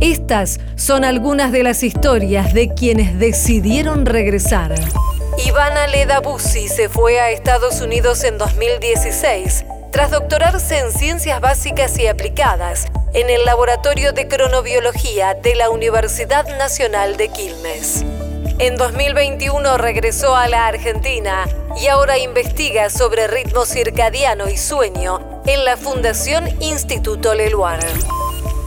Estas son algunas de las historias de quienes decidieron regresar. Ivana Leda Bussi se fue a Estados Unidos en 2016 tras doctorarse en ciencias básicas y aplicadas en el Laboratorio de Cronobiología de la Universidad Nacional de Quilmes. En 2021 regresó a la Argentina y ahora investiga sobre ritmo circadiano y sueño en la Fundación Instituto Leluar.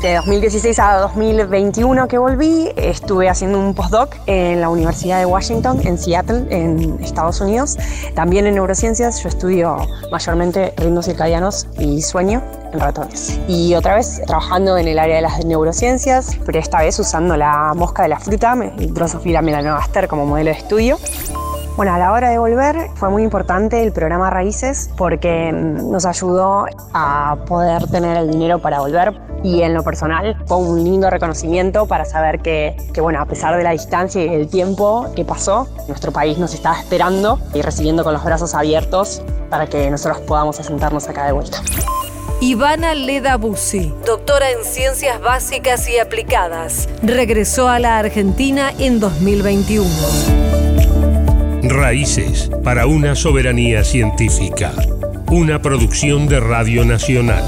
De 2016 a 2021 que volví, estuve haciendo un postdoc en la Universidad de Washington, en Seattle, en Estados Unidos. También en neurociencias, yo estudio mayormente ritmos circadianos y sueño en ratones. Y otra vez trabajando en el área de las neurociencias, pero esta vez usando la mosca de la fruta, Drosophila melanogaster, como modelo de estudio. Bueno, a la hora de volver fue muy importante el programa Raíces porque nos ayudó a poder tener el dinero para volver y en lo personal fue un lindo reconocimiento para saber que, bueno, a pesar de la distancia y el tiempo que pasó, nuestro país nos estaba esperando y recibiendo con los brazos abiertos para que nosotros podamos asentarnos acá de vuelta. Ivana Leda Bussi, doctora en Ciencias Básicas y Aplicadas, regresó a la Argentina en 2021. Raíces para una soberanía científica. Una producción de Radio Nacional.